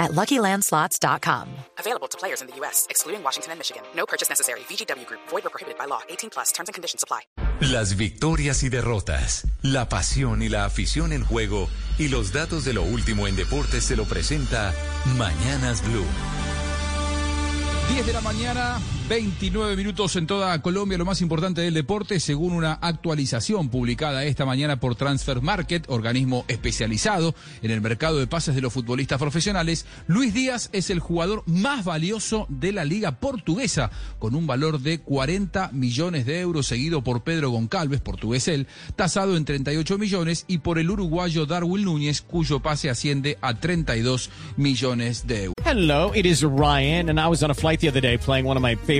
at LuckyLandSlots.com. Available to players in the U.S., excluding Washington and Michigan. No purchase necessary. VGW Group. Void or prohibited by law. 18 plus. Terms and conditions apply. Las victorias y derrotas, la pasión y la afición en juego y los datos de lo último en deportes se lo presenta Mañanas Blue. 10 de la mañana, 29 minutos en toda Colombia, lo más importante del deporte, según una actualización publicada esta mañana por Transfer Market, organismo especializado en el mercado de pases de los futbolistas profesionales, Luis Díaz es el jugador más valioso de la liga portuguesa, con un valor de 40 millones de euros, seguido por Pedro Goncalves, portugués él, tasado en 38 millones, y por el uruguayo Darwin Núñez, cuyo pase asciende a 32 millones de euros. Hello, it is Ryan, and I was on a flight the other day playing one of my favorite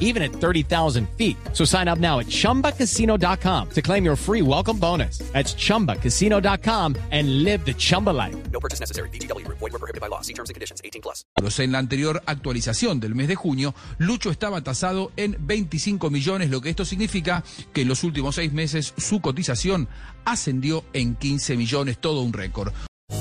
even at 30,000 feet. So sign up now at chumbacasino.com to claim your free welcome bonus. That's chumbacasino.com and live the Chumba life. No purchase necessary. VGW Group. Void were prohibited by law. See terms and conditions. 18 plus. En la anterior actualización del mes de junio, Lucho estaba tasado en 25 millones, lo que esto significa que en los últimos seis meses su cotización ascendió en 15 millones, todo un récord.